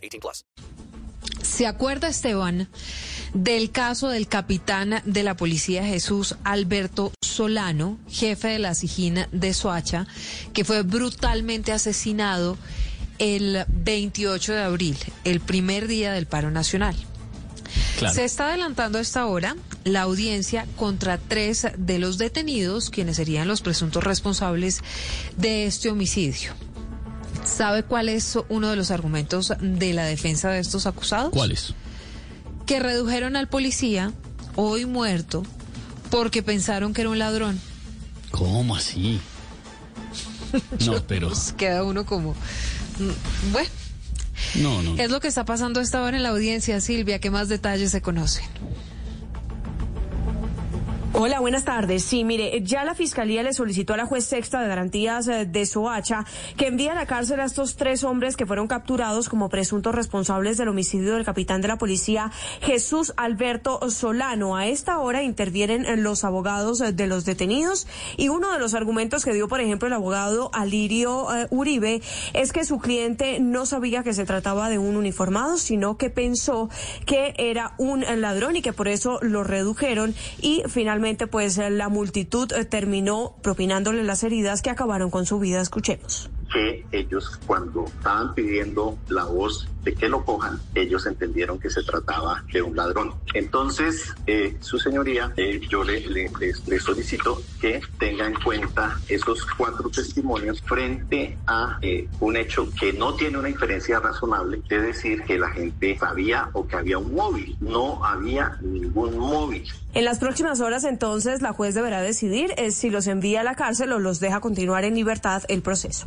18 plus. ¿Se acuerda, Esteban, del caso del capitán de la policía Jesús Alberto Solano, jefe de la Sijín de Soacha, que fue brutalmente asesinado el 28 de abril, el primer día del paro nacional? Claro. Se está adelantando a esta hora la audiencia contra tres de los detenidos, quienes serían los presuntos responsables de este homicidio. ¿Sabe cuál es uno de los argumentos de la defensa de estos acusados? ¿Cuáles? Que redujeron al policía, hoy muerto, porque pensaron que era un ladrón. ¿Cómo así? No, pero. Pues queda uno como... mm, Bueno, No, no. es lo que está pasando esta hora en la audiencia, Silvia. ¿Qué más detalles se conocen? Hola, buenas tardes. Sí, mire, ya la Fiscalía le solicitó a la juez sexta de garantías eh, de Soacha que envíe a la cárcel a estos tres hombres que fueron capturados como presuntos responsables del homicidio del capitán de la policía Jesús Alberto Solano. A esta hora intervienen eh, los abogados eh, de los detenidos y uno de los argumentos que dio, por ejemplo, el abogado Alirio Uribe es que su cliente no sabía que se trataba de un uniformado, sino que pensó que era un ladrón y que por eso lo redujeron y finalmente pues eh, la multitud eh, terminó propinándole las heridas que acabaron con su vida. Escuchemos. Que ellos cuando estaban pidiendo la voz de que lo cojan, ellos entendieron que se trataba de un ladrón. Entonces, eh, su señoría, eh, yo le, solicito que tenga en cuenta esos cuatro testimonios frente a eh, un hecho que no tiene una inferencia razonable, es decir, que la gente sabía o que había un móvil. No había ningún móvil. En las próximas horas entonces la juez deberá decidir si los envía a la cárcel o los deja continuar en libertad el proceso.